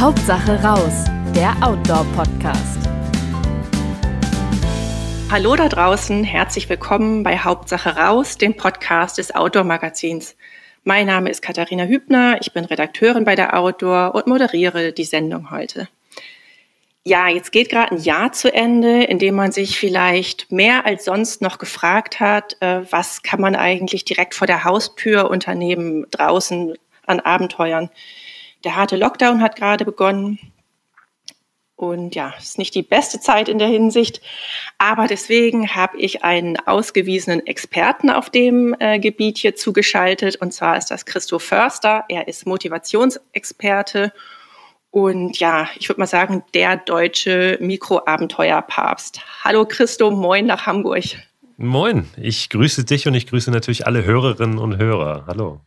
Hauptsache raus, der Outdoor-Podcast. Hallo da draußen, herzlich willkommen bei Hauptsache raus, dem Podcast des Outdoor-Magazins. Mein Name ist Katharina Hübner, ich bin Redakteurin bei der Outdoor und moderiere die Sendung heute. Ja, jetzt geht gerade ein Jahr zu Ende, in dem man sich vielleicht mehr als sonst noch gefragt hat, äh, was kann man eigentlich direkt vor der Haustür unternehmen, draußen an Abenteuern. Der harte Lockdown hat gerade begonnen. Und ja, ist nicht die beste Zeit in der Hinsicht. Aber deswegen habe ich einen ausgewiesenen Experten auf dem äh, Gebiet hier zugeschaltet. Und zwar ist das Christo Förster. Er ist Motivationsexperte und ja, ich würde mal sagen, der deutsche Mikroabenteuerpapst. Hallo Christo, moin nach Hamburg. Moin, ich grüße dich und ich grüße natürlich alle Hörerinnen und Hörer. Hallo.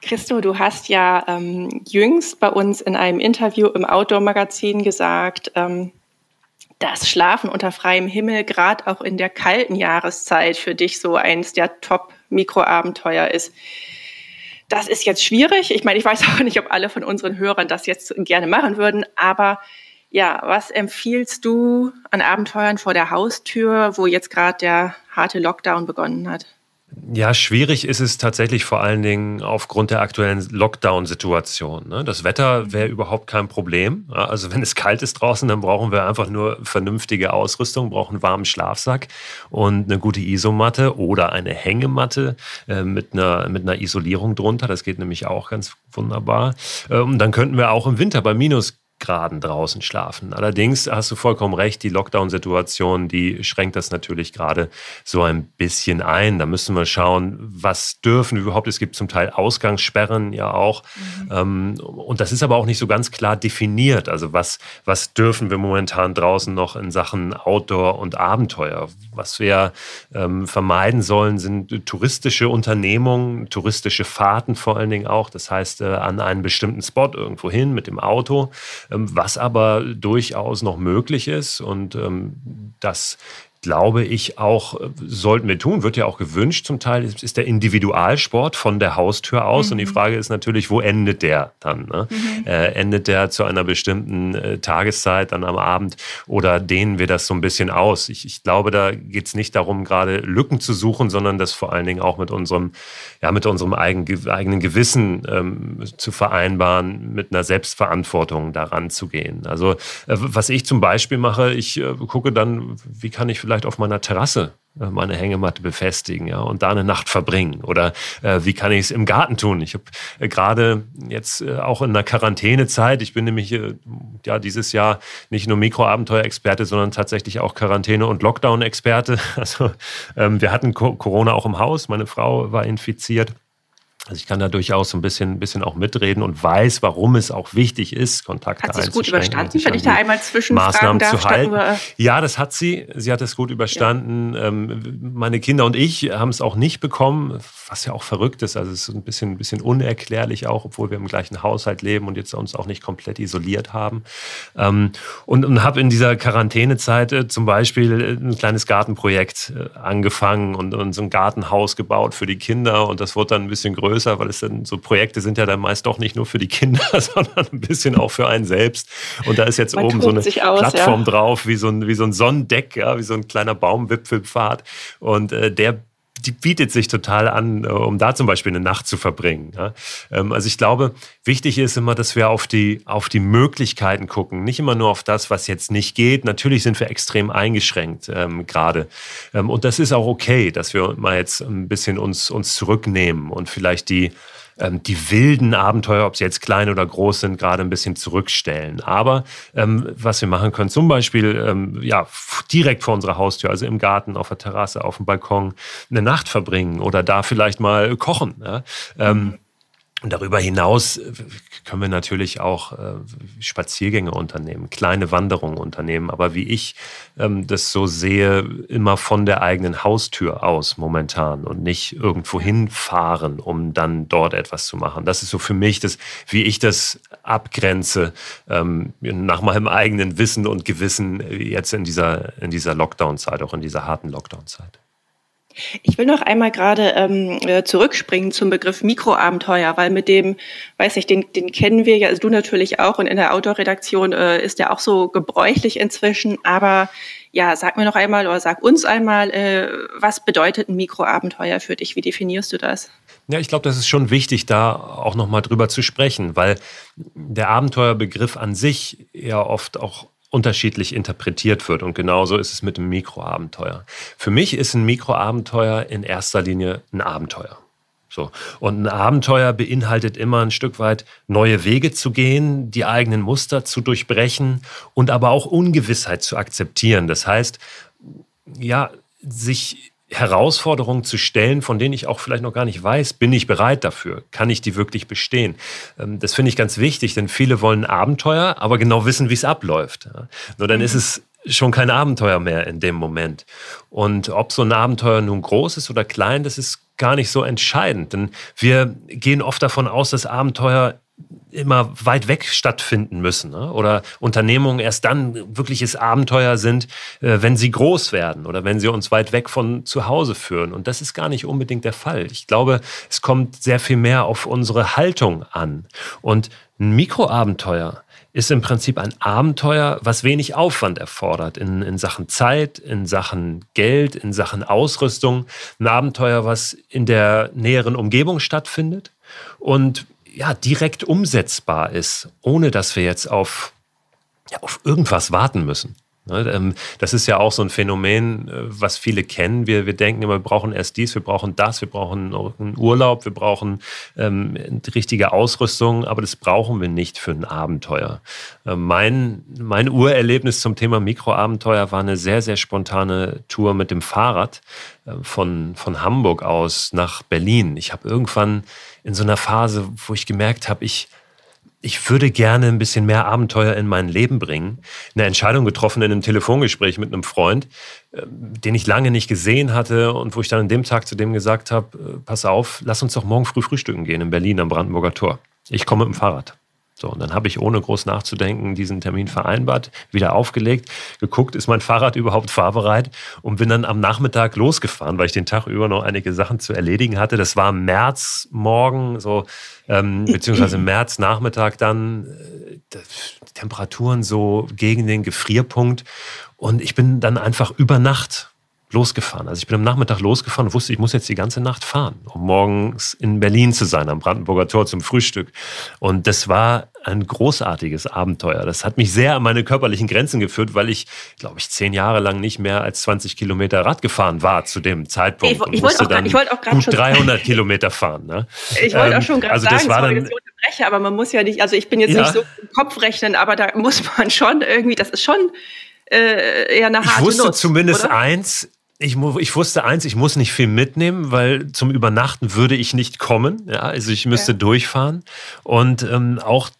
Christo, du hast ja ähm, jüngst bei uns in einem Interview im Outdoor-Magazin gesagt, ähm, dass Schlafen unter freiem Himmel gerade auch in der kalten Jahreszeit für dich so eins der Top-Mikroabenteuer ist. Das ist jetzt schwierig. Ich meine, ich weiß auch nicht, ob alle von unseren Hörern das jetzt gerne machen würden, aber ja, was empfiehlst du an Abenteuern vor der Haustür, wo jetzt gerade der harte Lockdown begonnen hat? Ja, schwierig ist es tatsächlich vor allen Dingen aufgrund der aktuellen Lockdown-Situation. Ne? Das Wetter wäre überhaupt kein Problem. Also wenn es kalt ist draußen, dann brauchen wir einfach nur vernünftige Ausrüstung, brauchen einen warmen Schlafsack und eine gute Isomatte oder eine Hängematte äh, mit, einer, mit einer Isolierung drunter. Das geht nämlich auch ganz wunderbar. Und ähm, dann könnten wir auch im Winter bei minus Graden draußen schlafen. Allerdings hast du vollkommen recht, die Lockdown-Situation, die schränkt das natürlich gerade so ein bisschen ein. Da müssen wir schauen, was dürfen wir überhaupt. Es gibt zum Teil Ausgangssperren ja auch. Mhm. Ähm, und das ist aber auch nicht so ganz klar definiert. Also was, was dürfen wir momentan draußen noch in Sachen Outdoor und Abenteuer? Was wir ähm, vermeiden sollen, sind touristische Unternehmungen, touristische Fahrten vor allen Dingen auch. Das heißt, äh, an einen bestimmten Spot irgendwo hin mit dem Auto was aber durchaus noch möglich ist und ähm, das glaube ich auch, äh, sollten wir tun, wird ja auch gewünscht zum Teil, ist der Individualsport von der Haustür aus. Mhm. Und die mhm. Frage ist natürlich, wo endet der dann? Ne? Mhm. Äh, endet der zu einer bestimmten äh, Tageszeit dann am Abend oder dehnen wir das so ein bisschen aus? Ich, ich glaube, da geht es nicht darum, gerade Lücken zu suchen, sondern das vor allen Dingen auch mit unserem, ja, mit unserem eigen, eigenen Gewissen ähm, zu vereinbaren, mit einer Selbstverantwortung daran zu gehen. Also, äh, was ich zum Beispiel mache, ich äh, gucke dann, wie kann ich vielleicht auf meiner Terrasse äh, meine Hängematte befestigen ja, und da eine Nacht verbringen? Oder äh, wie kann ich es im Garten tun? Ich habe äh, gerade jetzt äh, auch in einer Quarantänezeit, ich bin nämlich äh, ja dieses Jahr nicht nur Mikroabenteuer-Experte, sondern tatsächlich auch Quarantäne- und Lockdown-Experte. Also ähm, wir hatten Corona auch im Haus, meine Frau war infiziert. Also ich kann da durchaus ein bisschen, ein bisschen auch mitreden und weiß, warum es auch wichtig ist, Kontakte Hat sie es gut überstanden, wenn ich da einmal zwischen Maßnahmen darf, zu halten? Ja, das hat sie. Sie hat es gut überstanden. Ja. Ähm, meine Kinder und ich haben es auch nicht bekommen, was ja auch verrückt ist. Also es ist ein bisschen, ein bisschen unerklärlich auch, obwohl wir im gleichen Haushalt leben und jetzt uns auch nicht komplett isoliert haben. Ähm, und, und habe in dieser Quarantänezeit äh, zum Beispiel äh, ein kleines Gartenprojekt äh, angefangen und, und so ein Gartenhaus gebaut für die Kinder und das wurde dann ein bisschen größer größer, weil es dann so Projekte sind ja dann meist doch nicht nur für die Kinder, sondern ein bisschen auch für einen selbst. Und da ist jetzt Man oben so eine aus, Plattform ja. drauf, wie so ein, wie so ein Sonnendeck, ja, wie so ein kleiner Baumwipfelpfad. Und äh, der die bietet sich total an, äh, um da zum Beispiel eine Nacht zu verbringen. Ähm, also ich glaube, wichtig ist immer, dass wir auf die, auf die Möglichkeiten gucken, nicht immer nur auf das, was jetzt nicht geht. Natürlich sind wir extrem eingeschränkt ähm, gerade. Ähm, und das ist auch okay, dass wir mal jetzt ein bisschen uns, uns zurücknehmen und vielleicht die, ähm, die wilden Abenteuer, ob sie jetzt klein oder groß sind, gerade ein bisschen zurückstellen. Aber ähm, was wir machen können, zum Beispiel ähm, ja, direkt vor unserer Haustür, also im Garten, auf der Terrasse, auf dem Balkon, eine Nacht verbringen oder da vielleicht mal kochen. Ja? Ähm, und darüber hinaus äh, können wir natürlich auch äh, Spaziergänge unternehmen, kleine Wanderungen unternehmen. Aber wie ich ähm, das so sehe, immer von der eigenen Haustür aus momentan und nicht irgendwo hinfahren, um dann dort etwas zu machen. Das ist so für mich das, wie ich das abgrenze, ähm, nach meinem eigenen Wissen und Gewissen jetzt in dieser, in dieser Lockdown-Zeit, auch in dieser harten Lockdown-Zeit. Ich will noch einmal gerade ähm, äh, zurückspringen zum Begriff Mikroabenteuer, weil mit dem, weiß nicht, den, den kennen wir ja, also du natürlich auch und in der Outdoor-Redaktion äh, ist der auch so gebräuchlich inzwischen. Aber ja, sag mir noch einmal oder sag uns einmal, äh, was bedeutet ein Mikroabenteuer für dich? Wie definierst du das? Ja, ich glaube, das ist schon wichtig, da auch nochmal drüber zu sprechen, weil der Abenteuerbegriff an sich ja oft auch unterschiedlich interpretiert wird. Und genauso ist es mit dem Mikroabenteuer. Für mich ist ein Mikroabenteuer in erster Linie ein Abenteuer. So. Und ein Abenteuer beinhaltet immer ein Stück weit neue Wege zu gehen, die eigenen Muster zu durchbrechen und aber auch Ungewissheit zu akzeptieren. Das heißt, ja, sich Herausforderungen zu stellen, von denen ich auch vielleicht noch gar nicht weiß, bin ich bereit dafür? Kann ich die wirklich bestehen? Ähm, das finde ich ganz wichtig, denn viele wollen Abenteuer, aber genau wissen, wie es abläuft. Nur dann ist es schon kein Abenteuer mehr in dem Moment. Und ob so ein Abenteuer nun groß ist oder klein, das ist gar nicht so entscheidend. Denn wir gehen oft davon aus, dass Abenteuer immer weit weg stattfinden müssen ne? oder Unternehmungen erst dann wirkliches Abenteuer sind, äh, wenn sie groß werden oder wenn sie uns weit weg von zu Hause führen. Und das ist gar nicht unbedingt der Fall. Ich glaube, es kommt sehr viel mehr auf unsere Haltung an. Und ein Mikroabenteuer ist im Prinzip ein Abenteuer, was wenig Aufwand erfordert in, in Sachen Zeit, in Sachen Geld, in Sachen Ausrüstung. Ein Abenteuer, was in der näheren Umgebung stattfindet und ja, direkt umsetzbar ist, ohne dass wir jetzt auf, ja, auf irgendwas warten müssen. Ne, ähm, das ist ja auch so ein Phänomen, äh, was viele kennen. Wir, wir denken immer, wir brauchen erst dies, wir brauchen das, wir brauchen einen Urlaub, wir brauchen ähm, richtige Ausrüstung, aber das brauchen wir nicht für ein Abenteuer. Äh, mein, mein Urerlebnis zum Thema Mikroabenteuer war eine sehr, sehr spontane Tour mit dem Fahrrad äh, von, von Hamburg aus nach Berlin. Ich habe irgendwann in so einer Phase, wo ich gemerkt habe, ich, ich würde gerne ein bisschen mehr Abenteuer in mein Leben bringen. Eine Entscheidung getroffen in einem Telefongespräch mit einem Freund, äh, den ich lange nicht gesehen hatte und wo ich dann an dem Tag zu dem gesagt habe, äh, pass auf, lass uns doch morgen früh frühstücken gehen in Berlin am Brandenburger Tor. Ich komme mit dem Fahrrad. So, und dann habe ich ohne groß nachzudenken diesen Termin vereinbart, wieder aufgelegt, geguckt, ist mein Fahrrad überhaupt fahrbereit und bin dann am Nachmittag losgefahren, weil ich den Tag über noch einige Sachen zu erledigen hatte. Das war März morgen, so ähm, beziehungsweise März Nachmittag dann äh, Temperaturen so gegen den Gefrierpunkt und ich bin dann einfach über Nacht losgefahren. Also ich bin am Nachmittag losgefahren und wusste, ich muss jetzt die ganze Nacht fahren, um morgens in Berlin zu sein, am Brandenburger Tor zum Frühstück. Und das war ein großartiges Abenteuer. Das hat mich sehr an meine körperlichen Grenzen geführt, weil ich, glaube ich, zehn Jahre lang nicht mehr als 20 Kilometer Rad gefahren war zu dem Zeitpunkt. Ich, ich wollte auch, grad, ich wollt auch gut 300 Kilometer fahren. Ne? Ich wollte auch ähm, schon gerade also sagen, war dann, unterbreche, aber man muss ja nicht, also ich bin jetzt ja. nicht so im Kopf rechnen, aber da muss man schon irgendwie, das ist schon äh, eher eine harte Ich wusste Nuss, zumindest oder? eins, ich, ich, wusste eins, ich muss nicht viel mitnehmen, weil zum Übernachten würde ich nicht kommen. Ja, also ich müsste ja. durchfahren. Und ähm, auch,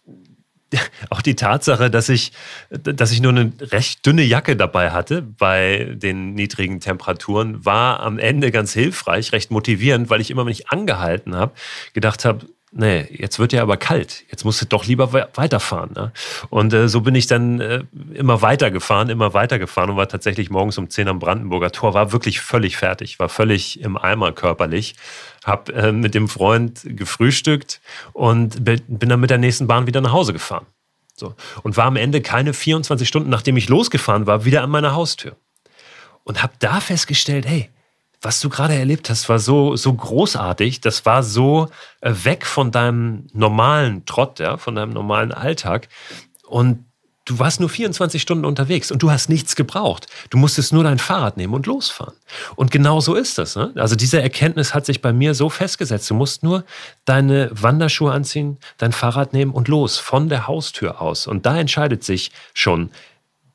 auch die Tatsache, dass ich, dass ich nur eine recht dünne Jacke dabei hatte bei den niedrigen Temperaturen, war am Ende ganz hilfreich, recht motivierend, weil ich immer, wenn ich angehalten habe, gedacht habe, nee, jetzt wird ja aber kalt, jetzt musst du doch lieber weiterfahren. Ne? Und äh, so bin ich dann äh, immer weitergefahren, immer weitergefahren und war tatsächlich morgens um 10 am Brandenburger Tor, war wirklich völlig fertig, war völlig im Eimer körperlich, hab äh, mit dem Freund gefrühstückt und bin dann mit der nächsten Bahn wieder nach Hause gefahren. So. Und war am Ende keine 24 Stunden, nachdem ich losgefahren war, wieder an meiner Haustür. Und habe da festgestellt, hey, was du gerade erlebt hast, war so, so großartig. Das war so äh, weg von deinem normalen Trott, ja, von deinem normalen Alltag. Und du warst nur 24 Stunden unterwegs und du hast nichts gebraucht. Du musstest nur dein Fahrrad nehmen und losfahren. Und genau so ist das. Ne? Also diese Erkenntnis hat sich bei mir so festgesetzt. Du musst nur deine Wanderschuhe anziehen, dein Fahrrad nehmen und los von der Haustür aus. Und da entscheidet sich schon,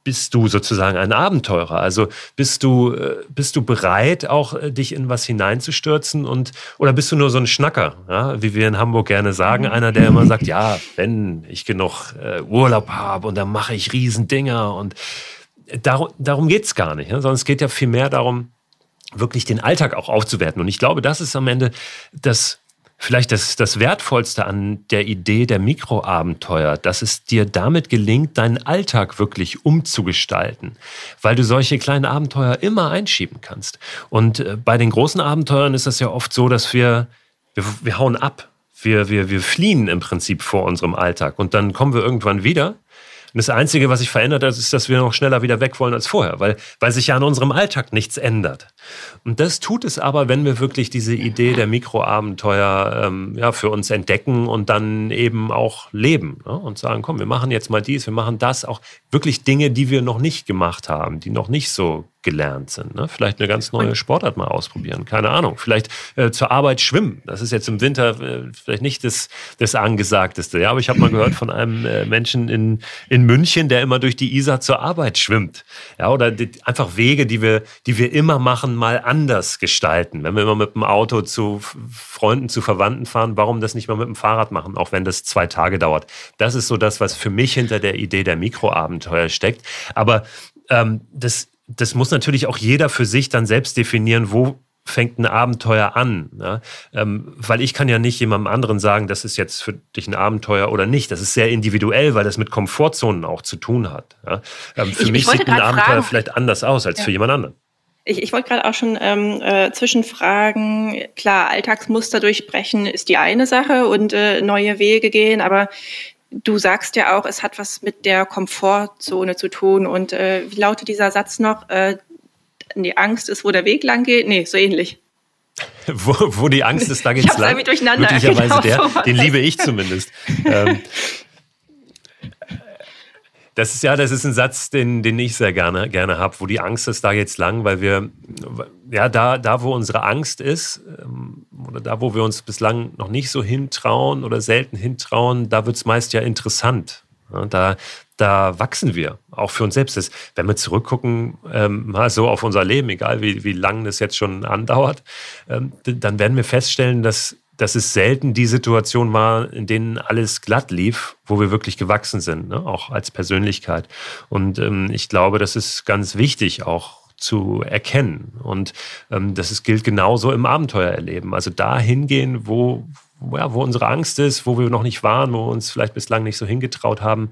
bist du sozusagen ein Abenteurer? Also bist du, äh, bist du bereit, auch äh, dich in was hineinzustürzen und oder bist du nur so ein Schnacker, ja? wie wir in Hamburg gerne sagen, einer, der immer sagt, ja, wenn ich genug äh, Urlaub habe und dann mache ich Riesendinger und darum, darum geht es gar nicht, ja? sondern es geht ja vielmehr darum, wirklich den Alltag auch aufzuwerten. Und ich glaube, das ist am Ende das vielleicht das, das Wertvollste an der Idee der Mikroabenteuer, dass es dir damit gelingt, deinen Alltag wirklich umzugestalten, weil du solche kleinen Abenteuer immer einschieben kannst. Und äh, bei den großen Abenteuern ist das ja oft so, dass wir, wir, wir hauen ab. Wir, wir, wir fliehen im Prinzip vor unserem Alltag und dann kommen wir irgendwann wieder und das Einzige, was sich verändert hat, ist, dass wir noch schneller wieder weg wollen als vorher, weil, weil sich ja an unserem Alltag nichts ändert. Und das tut es aber, wenn wir wirklich diese Idee der Mikroabenteuer ähm, ja, für uns entdecken und dann eben auch leben ne? und sagen, komm, wir machen jetzt mal dies, wir machen das, auch wirklich Dinge, die wir noch nicht gemacht haben, die noch nicht so gelernt sind. Ne? Vielleicht eine ganz neue Sportart mal ausprobieren, keine Ahnung. Vielleicht äh, zur Arbeit schwimmen. Das ist jetzt im Winter äh, vielleicht nicht das, das Angesagteste. Ja, aber ich habe mal gehört von einem äh, Menschen in, in München, der immer durch die Isar zur Arbeit schwimmt. Ja, oder die, einfach Wege, die wir, die wir immer machen, mal anders gestalten. Wenn wir immer mit dem Auto zu Freunden, zu Verwandten fahren, warum das nicht mal mit dem Fahrrad machen, auch wenn das zwei Tage dauert. Das ist so das, was für mich hinter der Idee der Mikroabenteuer steckt. Aber ähm, das das muss natürlich auch jeder für sich dann selbst definieren, wo fängt ein Abenteuer an. Ne? Ähm, weil ich kann ja nicht jemandem anderen sagen, das ist jetzt für dich ein Abenteuer oder nicht. Das ist sehr individuell, weil das mit Komfortzonen auch zu tun hat. Ja? Ähm, für ich, mich ich sieht ein Abenteuer fragen. vielleicht anders aus als ja. für jemand anderen. Ich, ich wollte gerade auch schon ähm, äh, zwischenfragen, klar, Alltagsmuster durchbrechen ist die eine Sache und äh, neue Wege gehen, aber Du sagst ja auch, es hat was mit der Komfortzone zu tun. Und äh, wie lautet dieser Satz noch? Äh, die Angst ist, wo der Weg lang geht? Nee, so ähnlich. wo, wo die Angst ist, da geht's ich lang. durcheinander. Möglicherweise genau der, so den liebe ich zumindest. ähm, das ist ja, das ist ein Satz, den, den ich sehr gerne, gerne habe, wo die Angst ist, da geht's lang, weil wir, ja, da, da, wo unsere Angst ist, ähm, oder da, wo wir uns bislang noch nicht so hintrauen oder selten hintrauen, da wird's meist ja interessant. Da, da wachsen wir, auch für uns selbst. Das, wenn wir zurückgucken, ähm, mal so auf unser Leben, egal wie, wie lang das jetzt schon andauert, ähm, dann werden wir feststellen, dass dass es selten die Situation war, in denen alles glatt lief, wo wir wirklich gewachsen sind, ne? auch als Persönlichkeit. Und ähm, ich glaube, das ist ganz wichtig auch zu erkennen. Und ähm, das ist, gilt genauso im Abenteuererleben. Also da hingehen, wo, ja, wo unsere Angst ist, wo wir noch nicht waren, wo wir uns vielleicht bislang nicht so hingetraut haben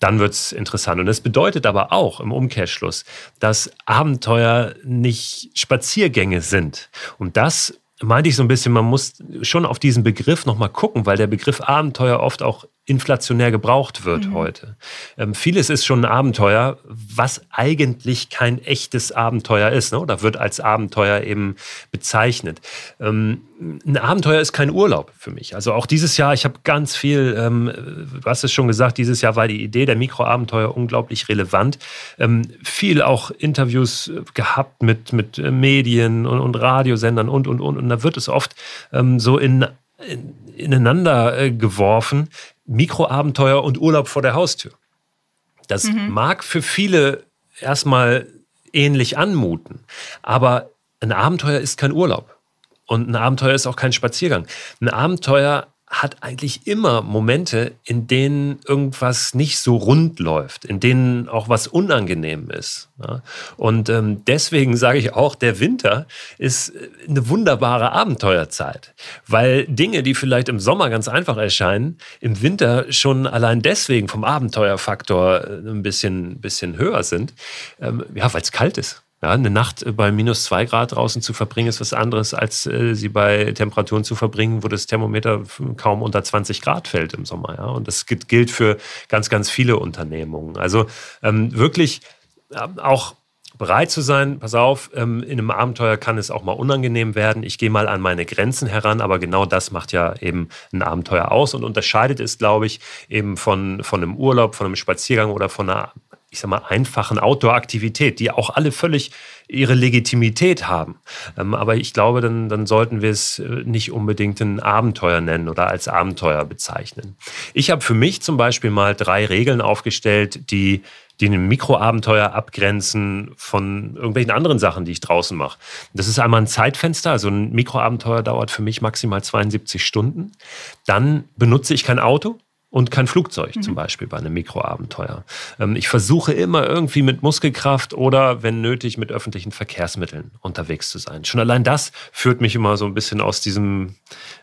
dann wird es interessant. Und das bedeutet aber auch im Umkehrschluss, dass Abenteuer nicht Spaziergänge sind. Und das meinte ich so ein bisschen, man muss schon auf diesen Begriff nochmal gucken, weil der Begriff Abenteuer oft auch inflationär gebraucht wird mhm. heute. Ähm, vieles ist schon ein Abenteuer, was eigentlich kein echtes Abenteuer ist, ne? oder wird als Abenteuer eben bezeichnet. Ähm, ein Abenteuer ist kein Urlaub für mich. Also auch dieses Jahr, ich habe ganz viel, ähm, du hast es schon gesagt, dieses Jahr war die Idee der Mikroabenteuer unglaublich relevant. Ähm, viel auch Interviews gehabt mit, mit Medien und, und Radiosendern und, und, und. Und da wird es oft ähm, so in ineinander äh, geworfen, Mikroabenteuer und Urlaub vor der Haustür. Das mhm. mag für viele erstmal ähnlich anmuten, aber ein Abenteuer ist kein Urlaub. Und ein Abenteuer ist auch kein Spaziergang. Ein Abenteuer hat eigentlich immer Momente, in denen irgendwas nicht so rund läuft, in denen auch was unangenehm ist. Und ähm, deswegen sage ich auch, der Winter ist eine wunderbare Abenteuerzeit, weil Dinge, die vielleicht im Sommer ganz einfach erscheinen, im Winter schon allein deswegen vom Abenteuerfaktor äh, ein bisschen, bisschen höher sind, ähm, ja, weil es kalt ist. Ja, eine Nacht bei minus zwei Grad draußen zu verbringen, ist was anderes, als äh, sie bei Temperaturen zu verbringen, wo das Thermometer kaum unter 20 Grad fällt im Sommer. Ja? Und das gilt für ganz, ganz viele Unternehmungen. Also ähm, wirklich äh, auch bereit zu sein, pass auf, ähm, in einem Abenteuer kann es auch mal unangenehm werden. Ich gehe mal an meine Grenzen heran, aber genau das macht ja eben ein Abenteuer aus und unterscheidet es, glaube ich, eben von, von einem Urlaub, von einem Spaziergang oder von einer ich sag mal, einfachen Outdoor-Aktivität, die auch alle völlig ihre Legitimität haben. Ähm, aber ich glaube, dann, dann sollten wir es äh, nicht unbedingt ein Abenteuer nennen oder als Abenteuer bezeichnen. Ich habe für mich zum Beispiel mal drei Regeln aufgestellt, die die ein Mikroabenteuer abgrenzen von irgendwelchen anderen Sachen, die ich draußen mache. Das ist einmal ein Zeitfenster, also ein Mikroabenteuer dauert für mich maximal 72 Stunden. Dann benutze ich kein Auto, und kein Flugzeug mhm. zum Beispiel bei einem Mikroabenteuer. Ähm, ich versuche immer irgendwie mit Muskelkraft oder wenn nötig mit öffentlichen Verkehrsmitteln unterwegs zu sein. Schon allein das führt mich immer so ein bisschen aus diesem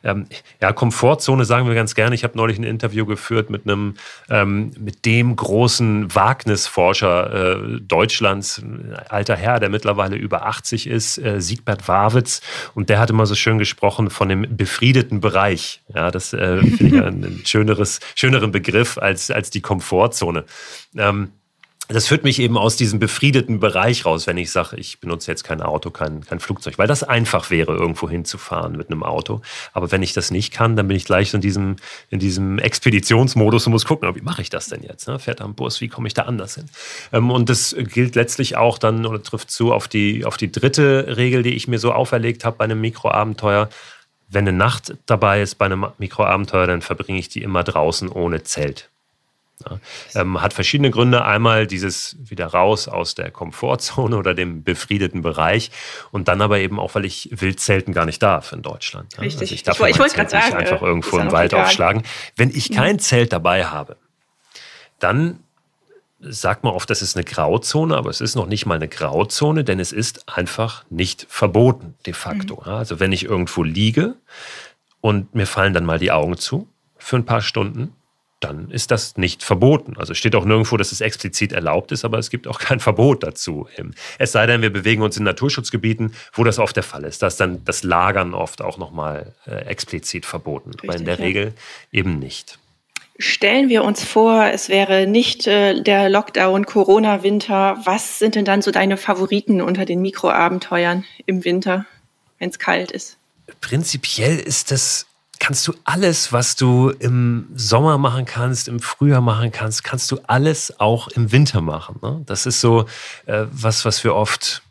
ähm, ja, Komfortzone, sagen wir ganz gerne. Ich habe neulich ein Interview geführt mit einem ähm, mit dem großen Wagnisforscher äh, Deutschlands, alter Herr, der mittlerweile über 80 ist, äh, Siegbert Warwitz. Und der hat immer so schön gesprochen von dem befriedeten Bereich. Ja, das äh, finde ich ein, ein schöneres schöneren Begriff als, als die Komfortzone. Ähm, das führt mich eben aus diesem befriedeten Bereich raus, wenn ich sage, ich benutze jetzt kein Auto, kein, kein Flugzeug, weil das einfach wäre, irgendwo hinzufahren mit einem Auto. Aber wenn ich das nicht kann, dann bin ich gleich in diesem, in diesem Expeditionsmodus und muss gucken, wie mache ich das denn jetzt? Ne? Fährt am Bus, wie komme ich da anders hin? Ähm, und das gilt letztlich auch dann oder trifft zu auf die, auf die dritte Regel, die ich mir so auferlegt habe bei einem Mikroabenteuer wenn eine Nacht dabei ist bei einem Mikroabenteuer, dann verbringe ich die immer draußen ohne Zelt. Ja, ähm, hat verschiedene Gründe. Einmal dieses wieder raus aus der Komfortzone oder dem befriedeten Bereich und dann aber eben auch, weil ich Wildzelten gar nicht darf in Deutschland. Ja. Richtig. Also ich darf ich, ich wollte gerade sagen, einfach äh, irgendwo im Wald egal. aufschlagen. Wenn ich kein mhm. Zelt dabei habe, dann sagt man oft, das ist eine Grauzone, aber es ist noch nicht mal eine Grauzone, denn es ist einfach nicht verboten, de facto. Mhm. Also wenn ich irgendwo liege und mir fallen dann mal die Augen zu für ein paar Stunden, dann ist das nicht verboten. Also steht auch nirgendwo, dass es explizit erlaubt ist, aber es gibt auch kein Verbot dazu. Es sei denn, wir bewegen uns in Naturschutzgebieten, wo das oft der Fall ist. Da ist dann das Lagern oft auch nochmal äh, explizit verboten, Richtig, aber in der ja. Regel eben nicht. Stellen wir uns vor, es wäre nicht äh, der Lockdown, Corona-Winter. Was sind denn dann so deine Favoriten unter den Mikroabenteuern im Winter, wenn es kalt ist? Prinzipiell ist das, kannst du alles, was du im Sommer machen kannst, im Frühjahr machen kannst, kannst du alles auch im Winter machen. Ne? Das ist so äh, was, was wir oft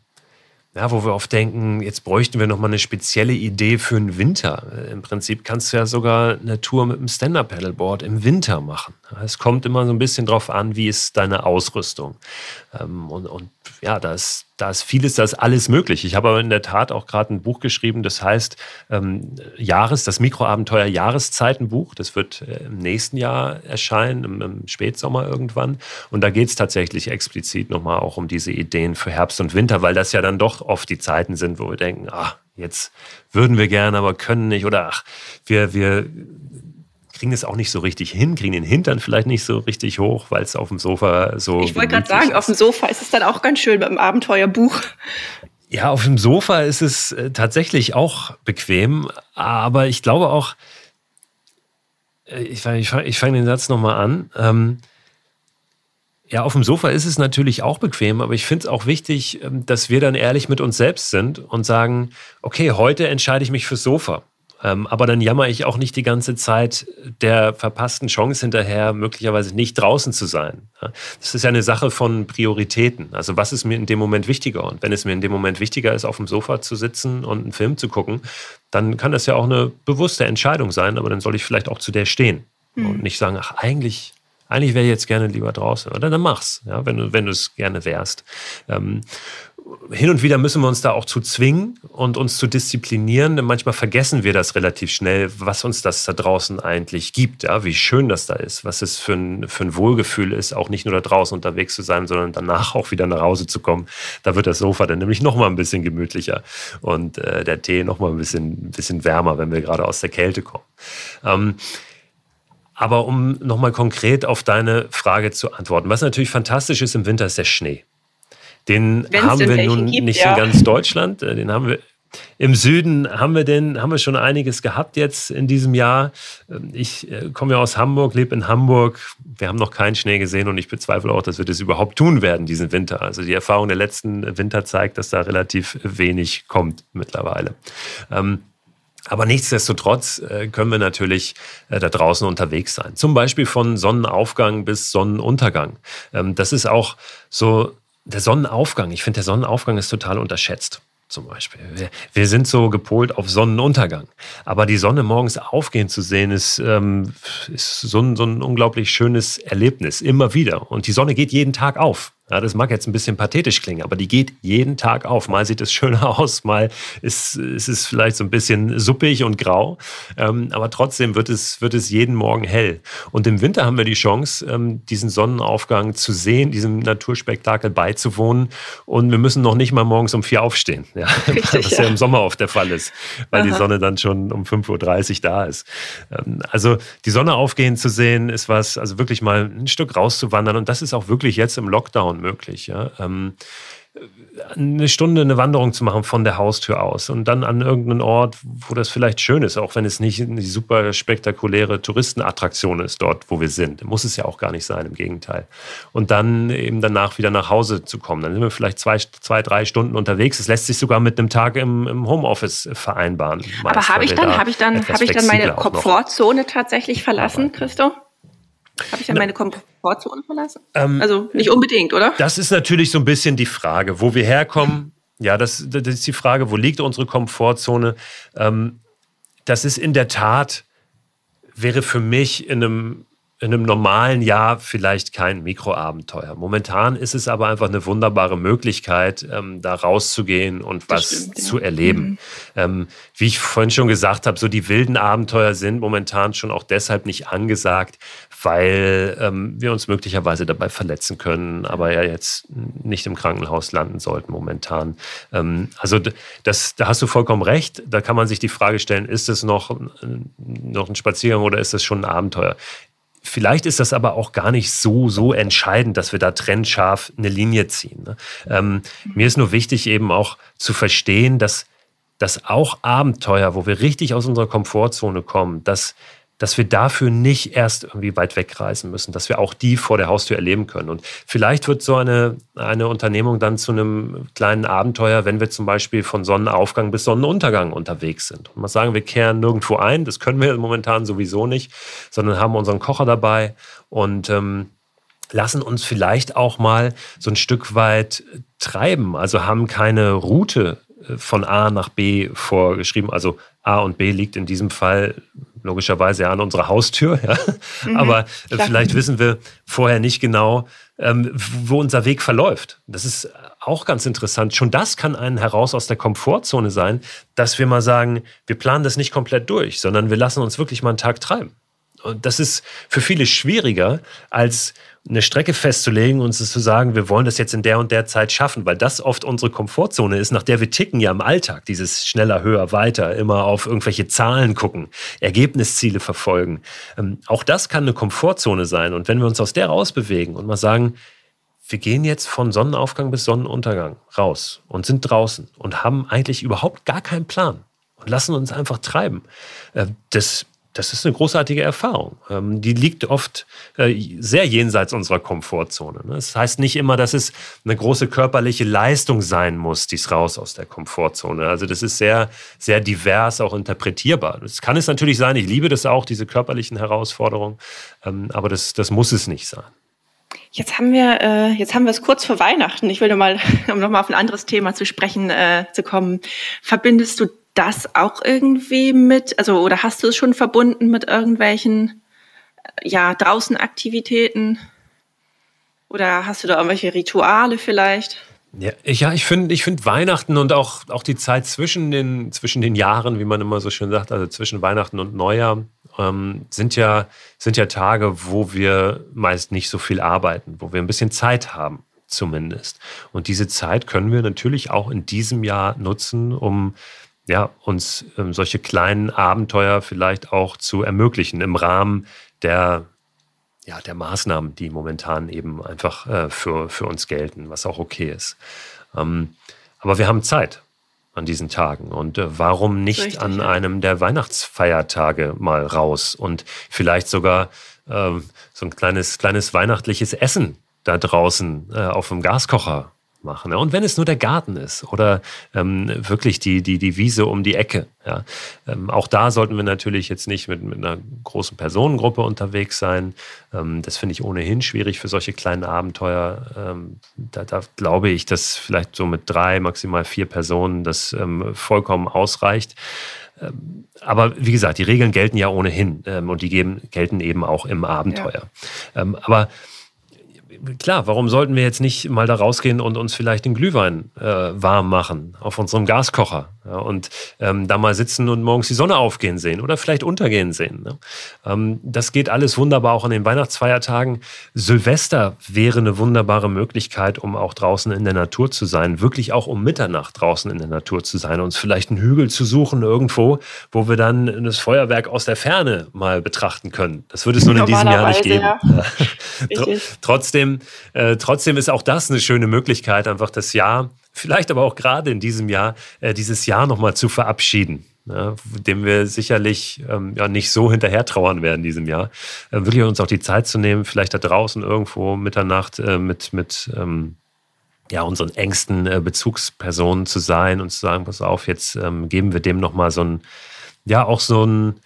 ja, wo wir oft denken, jetzt bräuchten wir noch mal eine spezielle Idee für den Winter. Äh, Im Prinzip kannst du ja sogar eine Tour mit einem Stand-Up-Paddleboard im Winter machen. Es kommt immer so ein bisschen drauf an, wie ist deine Ausrüstung. Ähm, und, und ja, da ist, da ist vieles, da ist alles möglich. Ich habe aber in der Tat auch gerade ein Buch geschrieben, das heißt ähm, Jahres, das Mikroabenteuer Jahreszeitenbuch. Das wird äh, im nächsten Jahr erscheinen, im, im Spätsommer irgendwann. Und da geht es tatsächlich explizit nochmal auch um diese Ideen für Herbst und Winter, weil das ja dann doch oft die Zeiten sind, wo wir denken, ah, jetzt würden wir gerne, aber können nicht. Oder ach, wir, wir kriegen es auch nicht so richtig hin, kriegen den Hintern vielleicht nicht so richtig hoch, weil es auf dem Sofa so. Ich wollte gerade sagen, ist. auf dem Sofa ist es dann auch ganz schön mit dem Abenteuerbuch. Ja, auf dem Sofa ist es äh, tatsächlich auch bequem, aber ich glaube auch, äh, ich fange ich ich fang den Satz nochmal an. Ähm, ja, auf dem Sofa ist es natürlich auch bequem, aber ich finde es auch wichtig, ähm, dass wir dann ehrlich mit uns selbst sind und sagen, okay, heute entscheide ich mich fürs Sofa. Ähm, aber dann jammer ich auch nicht die ganze Zeit der verpassten Chance hinterher, möglicherweise nicht draußen zu sein. Das ist ja eine Sache von Prioritäten. Also was ist mir in dem Moment wichtiger? Und wenn es mir in dem Moment wichtiger ist, auf dem Sofa zu sitzen und einen Film zu gucken, dann kann das ja auch eine bewusste Entscheidung sein, aber dann soll ich vielleicht auch zu der stehen mhm. und nicht sagen, ach eigentlich eigentlich wäre ich jetzt gerne lieber draußen. Oder dann mach's, ja, wenn du, wenn du es gerne wärst. Ähm, hin und wieder müssen wir uns da auch zu zwingen und uns zu disziplinieren, denn manchmal vergessen wir das relativ schnell, was uns das da draußen eigentlich gibt, ja, wie schön das da ist, was es für ein, für ein Wohlgefühl ist, auch nicht nur da draußen unterwegs zu sein, sondern danach auch wieder nach Hause zu kommen. Da wird das Sofa dann nämlich noch mal ein bisschen gemütlicher und äh, der Tee noch mal ein bisschen, ein bisschen wärmer, wenn wir gerade aus der Kälte kommen. Ähm, aber um nochmal konkret auf deine Frage zu antworten, was natürlich fantastisch ist im Winter, ist der Schnee. Den Wenn's haben wir nun gibt, nicht ja. in ganz Deutschland. Äh, den haben wir im Süden haben wir den, haben wir schon einiges gehabt jetzt in diesem Jahr. Ähm, ich äh, komme ja aus Hamburg, lebe in Hamburg. Wir haben noch keinen Schnee gesehen und ich bezweifle auch, dass wir das überhaupt tun werden diesen Winter. Also die Erfahrung der letzten Winter zeigt, dass da relativ wenig kommt mittlerweile. Ähm, aber nichtsdestotrotz äh, können wir natürlich da draußen unterwegs sein. Zum Beispiel von Sonnenaufgang bis Sonnenuntergang. Ähm, das ist auch so der Sonnenaufgang, ich finde, der Sonnenaufgang ist total unterschätzt. Zum Beispiel. Wir, wir, sind so gepolt auf Sonnenuntergang. Aber die Sonne morgens aufgehen zu sehen, ist, ähm, ist so, ein, so ein unglaublich schönes Erlebnis. Immer wieder. Und die Sonne geht jeden Tag auf. Ja, das mag jetzt ein bisschen pathetisch klingen, aber die geht jeden Tag auf. Mal sieht es schöner aus, mal ist, ist es vielleicht so ein bisschen suppig und grau. Ähm, aber trotzdem wird es, wird es jeden Morgen hell. Und im Winter haben wir die Chance, ähm, diesen Sonnenaufgang zu sehen, diesem Naturspektakel beizuwohnen. Und wir müssen noch nicht mal morgens um vier aufstehen, ja, Richtig, was ja. ja. im Sommer oft der Fall ist, weil Aha. die Sonne dann schon um 5.30 Uhr da ist. Ähm, also die Sonne aufgehen zu sehen, ist was, also wirklich mal ein Stück rauszuwandern. Und das ist auch wirklich jetzt im Lockdown möglich. Ja? Ähm, eine Stunde eine Wanderung zu machen von der Haustür aus und dann an irgendeinen Ort, wo das vielleicht schön ist, auch wenn es nicht eine super spektakuläre Touristenattraktion ist, dort, wo wir sind. Muss es ja auch gar nicht sein, im Gegenteil. Und dann eben danach wieder nach Hause zu kommen. Dann sind wir vielleicht zwei, zwei drei Stunden unterwegs. Es lässt sich sogar mit einem Tag im, im Homeoffice vereinbaren. Aber habe ich, dann, hab ich dann, habe ich dann meine Komfortzone tatsächlich verlassen, Christo? Habe ich dann meine Komfortzone verlassen? Ähm, also nicht unbedingt, oder? Das ist natürlich so ein bisschen die Frage, wo wir herkommen. Ja, das, das ist die Frage, wo liegt unsere Komfortzone? Ähm, das ist in der Tat, wäre für mich in einem in einem normalen Jahr vielleicht kein Mikroabenteuer. Momentan ist es aber einfach eine wunderbare Möglichkeit, ähm, da rauszugehen und was stimmt, zu ja. erleben. Mhm. Ähm, wie ich vorhin schon gesagt habe, so die wilden Abenteuer sind momentan schon auch deshalb nicht angesagt, weil ähm, wir uns möglicherweise dabei verletzen können, aber ja jetzt nicht im Krankenhaus landen sollten momentan. Ähm, also das, da hast du vollkommen recht. Da kann man sich die Frage stellen, ist es noch, noch ein Spaziergang oder ist es schon ein Abenteuer? Vielleicht ist das aber auch gar nicht so, so entscheidend, dass wir da trennscharf eine Linie ziehen. Ne? Ähm, mir ist nur wichtig, eben auch zu verstehen, dass, dass auch Abenteuer, wo wir richtig aus unserer Komfortzone kommen, dass dass wir dafür nicht erst irgendwie weit wegreisen müssen, dass wir auch die vor der Haustür erleben können. Und vielleicht wird so eine, eine Unternehmung dann zu einem kleinen Abenteuer, wenn wir zum Beispiel von Sonnenaufgang bis Sonnenuntergang unterwegs sind. Und mal sagen, wir kehren nirgendwo ein, das können wir momentan sowieso nicht, sondern haben unseren Kocher dabei und ähm, lassen uns vielleicht auch mal so ein Stück weit treiben. Also haben keine Route äh, von A nach B vorgeschrieben. Also A und B liegt in diesem Fall logischerweise ja an unserer Haustür. Ja. Mhm, Aber äh, vielleicht wissen wir vorher nicht genau, ähm, wo unser Weg verläuft. Das ist auch ganz interessant. Schon das kann einen heraus aus der Komfortzone sein, dass wir mal sagen, wir planen das nicht komplett durch, sondern wir lassen uns wirklich mal einen Tag treiben. Und das ist für viele schwieriger, als eine Strecke festzulegen und zu sagen, wir wollen das jetzt in der und der Zeit schaffen, weil das oft unsere Komfortzone ist, nach der wir ticken ja im Alltag. Dieses schneller, höher, weiter, immer auf irgendwelche Zahlen gucken, Ergebnisziele verfolgen. Ähm, auch das kann eine Komfortzone sein. Und wenn wir uns aus der rausbewegen und mal sagen, wir gehen jetzt von Sonnenaufgang bis Sonnenuntergang raus und sind draußen und haben eigentlich überhaupt gar keinen Plan und lassen uns einfach treiben. Äh, das das ist eine großartige Erfahrung. Ähm, die liegt oft äh, sehr jenseits unserer Komfortzone. Ne? Das heißt nicht immer, dass es eine große körperliche Leistung sein muss, dies raus aus der Komfortzone. Also das ist sehr, sehr divers auch interpretierbar. Das kann es natürlich sein. Ich liebe das auch, diese körperlichen Herausforderungen. Ähm, aber das, das muss es nicht sein. Jetzt haben wir, äh, jetzt haben wir es kurz vor Weihnachten. Ich will noch mal, um nochmal auf ein anderes Thema zu sprechen äh, zu kommen. Verbindest du das auch irgendwie mit, also oder hast du es schon verbunden mit irgendwelchen ja, draußen Aktivitäten? Oder hast du da irgendwelche Rituale vielleicht? Ja, ich, ja, ich finde ich find Weihnachten und auch, auch die Zeit zwischen den, zwischen den Jahren, wie man immer so schön sagt, also zwischen Weihnachten und Neujahr, ähm, sind, ja, sind ja Tage, wo wir meist nicht so viel arbeiten, wo wir ein bisschen Zeit haben, zumindest. Und diese Zeit können wir natürlich auch in diesem Jahr nutzen, um ja, uns ähm, solche kleinen Abenteuer vielleicht auch zu ermöglichen im Rahmen der, ja, der Maßnahmen, die momentan eben einfach äh, für, für uns gelten, was auch okay ist. Ähm, aber wir haben Zeit an diesen Tagen. Und äh, warum nicht Richtig, an ja. einem der Weihnachtsfeiertage mal raus und vielleicht sogar äh, so ein kleines, kleines weihnachtliches Essen da draußen äh, auf dem Gaskocher machen. Und wenn es nur der Garten ist oder ähm, wirklich die, die, die Wiese um die Ecke. Ja. Ähm, auch da sollten wir natürlich jetzt nicht mit, mit einer großen Personengruppe unterwegs sein. Ähm, das finde ich ohnehin schwierig für solche kleinen Abenteuer. Ähm, da, da, glaube ich, dass vielleicht so mit drei, maximal vier Personen das ähm, vollkommen ausreicht. Ähm, aber wie gesagt, die Regeln gelten ja ohnehin und die geben, gelten eben auch im Abenteuer. Ja. aber klar, warum sollten wir jetzt nicht mal da rausgehen und uns vielleicht den Glühwein äh, warm machen auf unserem Gaskocher ja, und ähm, da mal sitzen und morgens die Sonne aufgehen sehen oder vielleicht untergehen sehen. Ne? Ähm, das geht alles wunderbar auch an den Weihnachtsfeiertagen. Silvester wäre eine wunderbare Möglichkeit, um auch draußen in der Natur zu sein, wirklich auch um Mitternacht draußen in der Natur zu sein, uns vielleicht einen Hügel zu suchen irgendwo, wo wir dann das Feuerwerk aus der Ferne mal betrachten können. Das würde es nun in diesem Jahr nicht geben. Ja. trotzdem, äh, trotzdem ist auch das eine schöne Möglichkeit, einfach das Jahr, vielleicht aber auch gerade in diesem Jahr, äh, dieses Jahr nochmal zu verabschieden. Ja, dem wir sicherlich ähm, ja nicht so hinterher trauern werden in diesem Jahr. Äh, wirklich uns auch die Zeit zu nehmen, vielleicht da draußen irgendwo Mitternacht äh, mit, mit ähm, ja, unseren engsten äh, Bezugspersonen zu sein und zu sagen, pass auf, jetzt ähm, geben wir dem nochmal so ein, ja, auch so ein,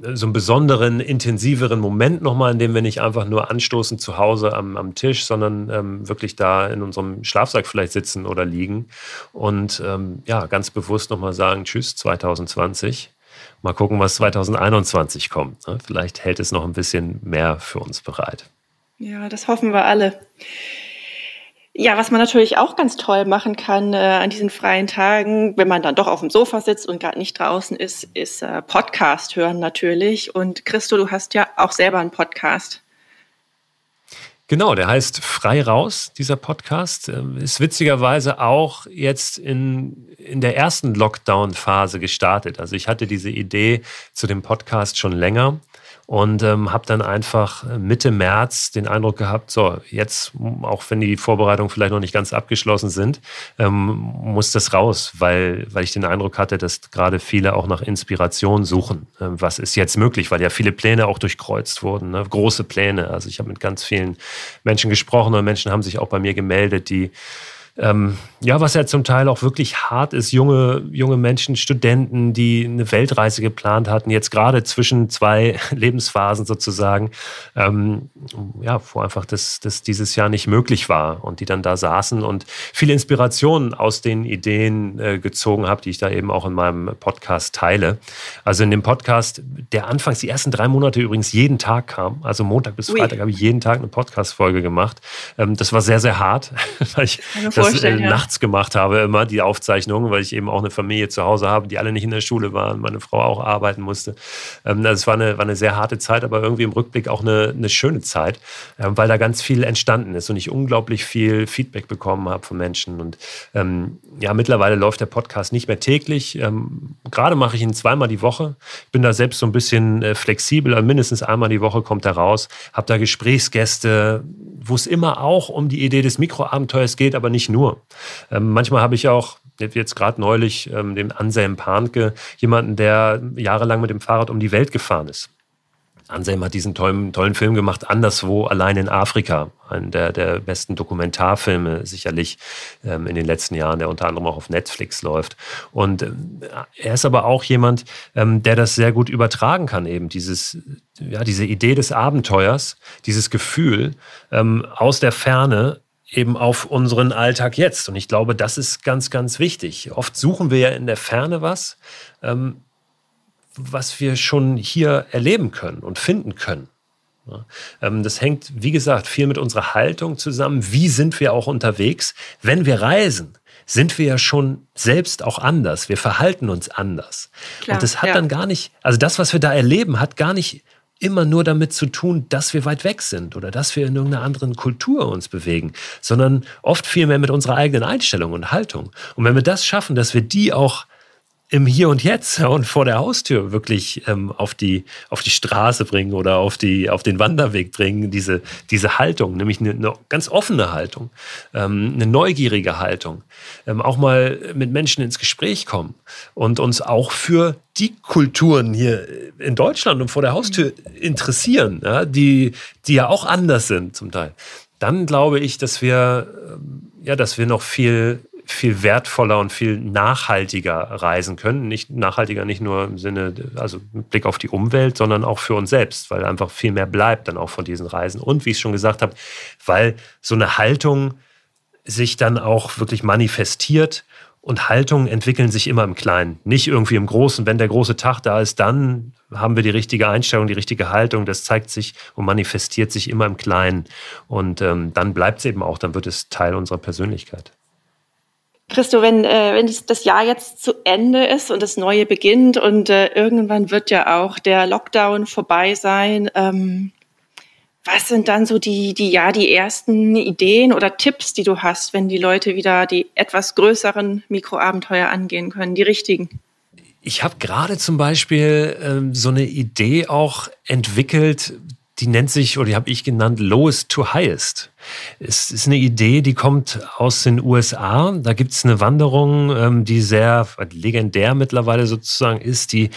so einen besonderen, intensiveren Moment nochmal, in dem wir nicht einfach nur anstoßen zu Hause am, am Tisch, sondern ähm, wirklich da in unserem Schlafsack vielleicht sitzen oder liegen und ähm, ja, ganz bewusst nochmal sagen, tschüss 2020. Mal gucken, was 2021 kommt. Ne? Vielleicht hält es noch ein bisschen mehr für uns bereit. Ja, das hoffen wir alle. Ja, was man natürlich auch ganz toll machen kann äh, an diesen freien Tagen, wenn man dann doch auf dem Sofa sitzt und gerade nicht draußen ist, ist äh, Podcast hören natürlich. Und Christo, du hast ja auch selber einen Podcast. Genau, der heißt Frei raus, dieser Podcast. Ähm, ist witzigerweise auch jetzt in, in der ersten Lockdown-Phase gestartet. Also ich hatte diese Idee zu dem Podcast schon länger und ähm, habe dann einfach Mitte März den Eindruck gehabt, so jetzt, auch wenn die Vorbereitungen vielleicht noch nicht ganz abgeschlossen sind, ähm, muss das raus, weil, weil ich den Eindruck hatte, dass gerade viele auch nach Inspiration suchen. Ähm, was ist jetzt möglich, weil ja viele Pläne auch durchkreuzt wurden, ne? große Pläne. Also ich habe mit ganz vielen Menschen gesprochen und Menschen haben sich auch bei mir gemeldet, die ähm, ja, was ja zum Teil auch wirklich hart ist, junge, junge Menschen, Studenten, die eine Weltreise geplant hatten, jetzt gerade zwischen zwei Lebensphasen sozusagen, ähm, ja, wo einfach das, das dieses Jahr nicht möglich war und die dann da saßen und viele Inspirationen aus den Ideen äh, gezogen habe, die ich da eben auch in meinem Podcast teile. Also in dem Podcast, der anfangs die ersten drei Monate übrigens jeden Tag kam, also Montag bis Freitag habe ich jeden Tag eine Podcast-Folge gemacht. Ähm, das war sehr, sehr hart, weil ich das äh, ja. nachts gemacht habe, immer die Aufzeichnungen, weil ich eben auch eine Familie zu Hause habe, die alle nicht in der Schule waren, meine Frau auch arbeiten musste. Ähm, es war eine, war eine sehr harte Zeit, aber irgendwie im Rückblick auch eine, eine schöne Zeit, äh, weil da ganz viel entstanden ist und ich unglaublich viel Feedback bekommen habe von Menschen. Und ähm, ja, mittlerweile läuft der Podcast nicht mehr täglich. Ähm, gerade mache ich ihn zweimal die Woche. Ich bin da selbst so ein bisschen äh, flexibel, mindestens einmal die Woche kommt er raus, habe da Gesprächsgäste, wo es immer auch um die Idee des Mikroabenteuers geht, aber nicht nur. Ähm, manchmal habe ich auch jetzt gerade neulich ähm, den Anselm Panke, jemanden, der jahrelang mit dem Fahrrad um die Welt gefahren ist. Anselm hat diesen tollen, tollen Film gemacht, Anderswo, allein in Afrika. Einen der, der besten Dokumentarfilme sicherlich ähm, in den letzten Jahren, der unter anderem auch auf Netflix läuft. Und ähm, er ist aber auch jemand, ähm, der das sehr gut übertragen kann, eben dieses, ja, diese Idee des Abenteuers, dieses Gefühl ähm, aus der Ferne eben auf unseren Alltag jetzt. Und ich glaube, das ist ganz, ganz wichtig. Oft suchen wir ja in der Ferne was, ähm, was wir schon hier erleben können und finden können. Ähm, das hängt, wie gesagt, viel mit unserer Haltung zusammen. Wie sind wir auch unterwegs? Wenn wir reisen, sind wir ja schon selbst auch anders. Wir verhalten uns anders. Klar, und das hat ja. dann gar nicht, also das, was wir da erleben, hat gar nicht immer nur damit zu tun, dass wir weit weg sind oder dass wir in irgendeiner anderen Kultur uns bewegen, sondern oft vielmehr mit unserer eigenen Einstellung und Haltung. Und wenn wir das schaffen, dass wir die auch im Hier und Jetzt und vor der Haustür wirklich ähm, auf, die, auf die Straße bringen oder auf, die, auf den Wanderweg bringen, diese, diese Haltung, nämlich eine, eine ganz offene Haltung, ähm, eine neugierige Haltung, ähm, auch mal mit Menschen ins Gespräch kommen und uns auch für die Kulturen hier in Deutschland und vor der Haustür interessieren, ja, die, die ja auch anders sind zum Teil, dann glaube ich, dass wir, ähm, ja, dass wir noch viel viel wertvoller und viel nachhaltiger reisen können. Nicht nachhaltiger nicht nur im Sinne, also mit Blick auf die Umwelt, sondern auch für uns selbst, weil einfach viel mehr bleibt dann auch von diesen Reisen. Und wie ich schon gesagt habe, weil so eine Haltung sich dann auch wirklich manifestiert und Haltungen entwickeln sich immer im Kleinen, nicht irgendwie im Großen. Wenn der große Tag da ist, dann haben wir die richtige Einstellung, die richtige Haltung. Das zeigt sich und manifestiert sich immer im Kleinen. Und ähm, dann bleibt es eben auch, dann wird es Teil unserer Persönlichkeit. Christo, wenn, äh, wenn das Jahr jetzt zu Ende ist und das Neue beginnt und äh, irgendwann wird ja auch der Lockdown vorbei sein, ähm, was sind dann so die, die, ja, die ersten Ideen oder Tipps, die du hast, wenn die Leute wieder die etwas größeren Mikroabenteuer angehen können, die richtigen? Ich habe gerade zum Beispiel ähm, so eine Idee auch entwickelt, die nennt sich, oder die habe ich genannt, Lowest to Highest. Es ist eine Idee, die kommt aus den USA. Da gibt es eine Wanderung, ähm, die sehr legendär mittlerweile sozusagen ist. Die,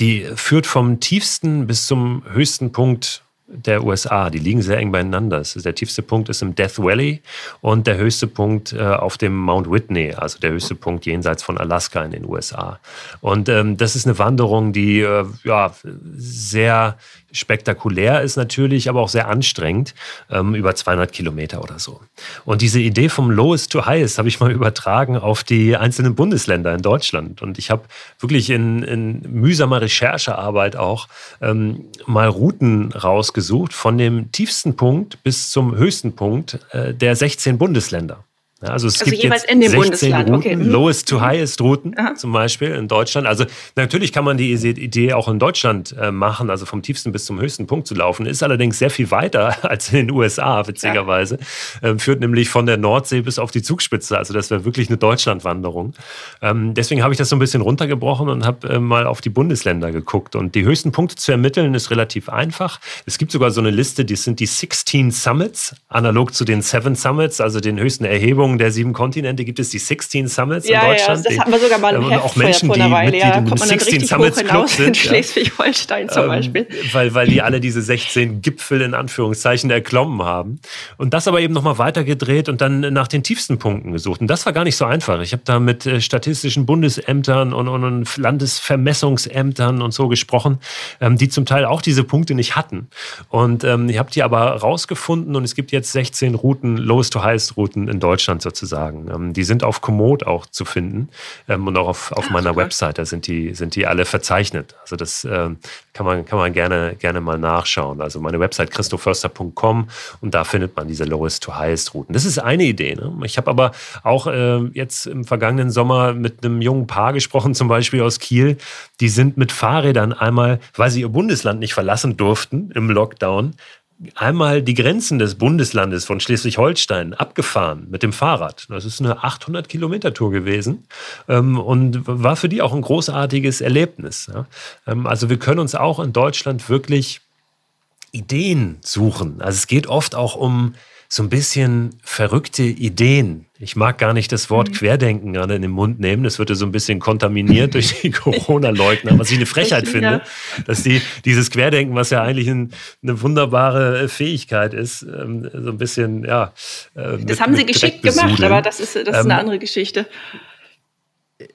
die führt vom tiefsten bis zum höchsten Punkt der USA. Die liegen sehr eng beieinander. Der tiefste Punkt ist im Death Valley und der höchste Punkt äh, auf dem Mount Whitney, also der höchste Punkt jenseits von Alaska in den USA. Und ähm, das ist eine Wanderung, die äh, ja, sehr spektakulär ist natürlich, aber auch sehr anstrengend, ähm, über 200 Kilometer oder so. Und diese Idee vom Lowest to Highest habe ich mal übertragen auf die einzelnen Bundesländer in Deutschland. Und ich habe wirklich in, in mühsamer Recherchearbeit auch ähm, mal Routen rausgesucht von dem tiefsten Punkt bis zum höchsten Punkt äh, der 16 Bundesländer. Ja, also es also gibt jeweils jetzt in dem 16 Bundesland. Routen, okay. Mhm. Lowest to Highest Routen Aha. zum Beispiel in Deutschland. Also natürlich kann man die Idee auch in Deutschland äh, machen, also vom tiefsten bis zum höchsten Punkt zu laufen. Ist allerdings sehr viel weiter als in den USA, witzigerweise. Ja. Ähm, führt nämlich von der Nordsee bis auf die Zugspitze. Also das wäre wirklich eine Deutschlandwanderung. Ähm, deswegen habe ich das so ein bisschen runtergebrochen und habe äh, mal auf die Bundesländer geguckt. Und die höchsten Punkte zu ermitteln ist relativ einfach. Es gibt sogar so eine Liste, die sind die 16 Summits, analog zu den Seven Summits, also den höchsten Erhebungen Erweiterungen der sieben Kontinente gibt es die 16 Summits ja, in Deutschland. Ja, das hatten wir sogar mal im Heft auch Menschen, vor einer Weile. Die, ja, da kommt man 16 Summits Club sind. In Schleswig-Holstein zum ähm, Beispiel. Weil, weil die alle diese 16 Gipfel in Anführungszeichen erklommen haben. Und das aber eben nochmal weitergedreht und dann nach den tiefsten Punkten gesucht. Und das war gar nicht so einfach. Ich habe da mit äh, statistischen Bundesämtern und, und, und Landesvermessungsämtern und so gesprochen, ähm, die zum Teil auch diese Punkte nicht hatten. Und ähm, ich habe die aber rausgefunden und es gibt jetzt 16 Routen, Lowest to Highest Routen in Deutschland Deutschland sozusagen. Ähm, die sind auf Komoot auch zu finden ähm, und auch auf, auf Ach, meiner okay. Website, da sind die, sind die alle verzeichnet. Also das ähm, kann man, kann man gerne, gerne mal nachschauen. Also meine Website christoförster.com und da findet man diese Lowest to Highest Routen. Das ist eine Idee. Ne? Ich habe aber auch äh, jetzt im vergangenen Sommer mit einem jungen Paar gesprochen, zum Beispiel aus Kiel. Die sind mit Fahrrädern einmal, weil sie ihr Bundesland nicht verlassen durften im Lockdown, einmal die Grenzen des Bundeslandes von Schleswig-Holstein abgefahren mit dem Fahrrad. Das ist eine 800 Kilometer Tour gewesen ähm, und war für die auch ein großartiges Erlebnis. Ähm, also wir können uns auch in Deutschland wirklich Ideen suchen. Also es geht oft auch um so ein bisschen verrückte Ideen. Ich mag gar nicht das Wort mhm. Querdenken gerade in den Mund nehmen. Das wird ja so ein bisschen kontaminiert durch die Corona-Leugner, was ich eine Frechheit ich finde, dass die dieses Querdenken, was ja eigentlich ein, eine wunderbare Fähigkeit ist, ähm, so ein bisschen, ja. Äh, das mit, haben sie geschickt gemacht, aber das ist, das ist eine ähm, andere Geschichte.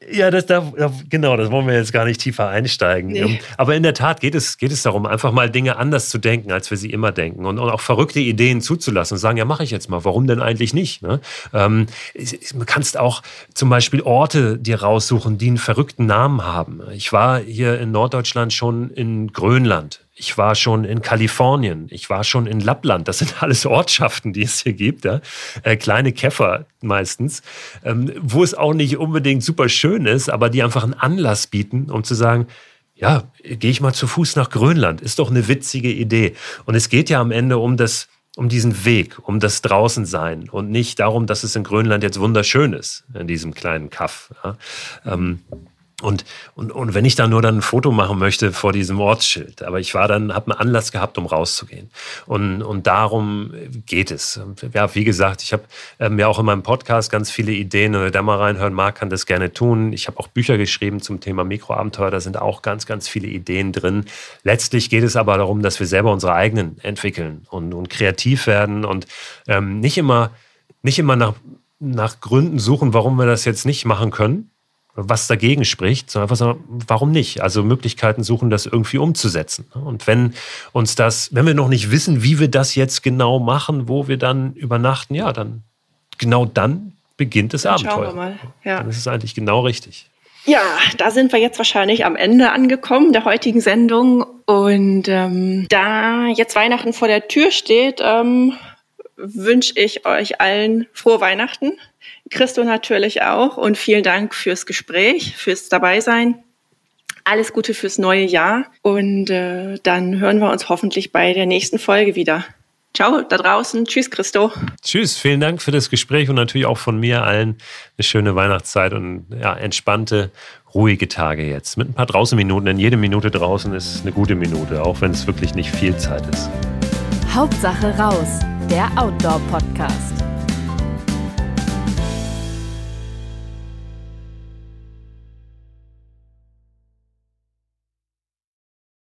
Ja, das, da, genau, das wollen wir jetzt gar nicht tiefer einsteigen. Nee. Ähm, aber in derTat geht es, geht es darum, einfach mal Dinge anders zu denken, als wir sie immer denken und, und auch verrückte Ideen zuzulassen und sagen, ja, mache ich jetzt mal, warum denn eigentlich nicht? Ne? Ähm, du kannst auch zum Beispiel Orte dir raussuchen, die einen verrückten Namen haben. Ich war hier in Norddeutschland schon in Grönland ich war schon in Kalifornien, ich war schon in Lappland. Das sind alles Ortschaften, die es hier gibt. Ja? Äh, kleine Käfer meistens, ähm, wo es auch nicht unbedingt super schön ist, aber die einfach einen Anlass bieten, um zu sagen, ja, gehe ich mal zu Fuß nach Grönland. Ist doch eine witzige Idee. Und es geht ja am Ende um das, um diesen Weg, um das Draußensein und nicht darum, dass es in Grönland jetzt wunderschön ist, in diesem kleinen Kaff. Ja? Ähm, und, und, und wenn ich da nur dann ein Foto machen möchte vor diesem Ortsschild, aber ich war dann, habe einen Anlass gehabt, um rauszugehen. Und, und darum geht es. Ja, wie gesagt, ich habe ähm, ja auch in meinem Podcast ganz viele Ideen. Wer da mal reinhören mag, kann das gerne tun. Ich habe auch Bücher geschrieben zum Thema Mikroabenteuer. Da sind auch ganz, ganz viele Ideen drin. Letztlich geht es aber darum, dass wir selber unsere eigenen entwickeln und, und kreativ werden und ähm, nicht immer, nicht immer nach, nach Gründen suchen, warum wir das jetzt nicht machen können, was dagegen spricht, sondern einfach sagen, warum nicht? Also Möglichkeiten suchen, das irgendwie umzusetzen. Und wenn uns das, wenn wir noch nicht wissen, wie wir das jetzt genau machen, wo wir dann übernachten, ja, dann genau dann beginnt das dann Abenteuer. Schauen wir mal. Ja. Dann ist es eigentlich genau richtig. Ja, da sind wir jetzt wahrscheinlich am Ende angekommen der heutigen Sendung. Und ähm, da jetzt Weihnachten vor der Tür steht, ähm, wünsche ich euch allen frohe Weihnachten. Christo natürlich auch und vielen Dank fürs Gespräch, fürs Dabeisein. Alles Gute fürs neue Jahr und äh, dann hören wir uns hoffentlich bei der nächsten Folge wieder. Ciao da draußen. Tschüss, Christo. Tschüss, vielen Dank für das Gespräch und natürlich auch von mir allen eine schöne Weihnachtszeit und ja, entspannte, ruhige Tage jetzt. Mit ein paar Draußenminuten, denn jede Minute draußen ist eine gute Minute, auch wenn es wirklich nicht viel Zeit ist. Hauptsache raus, der Outdoor-Podcast.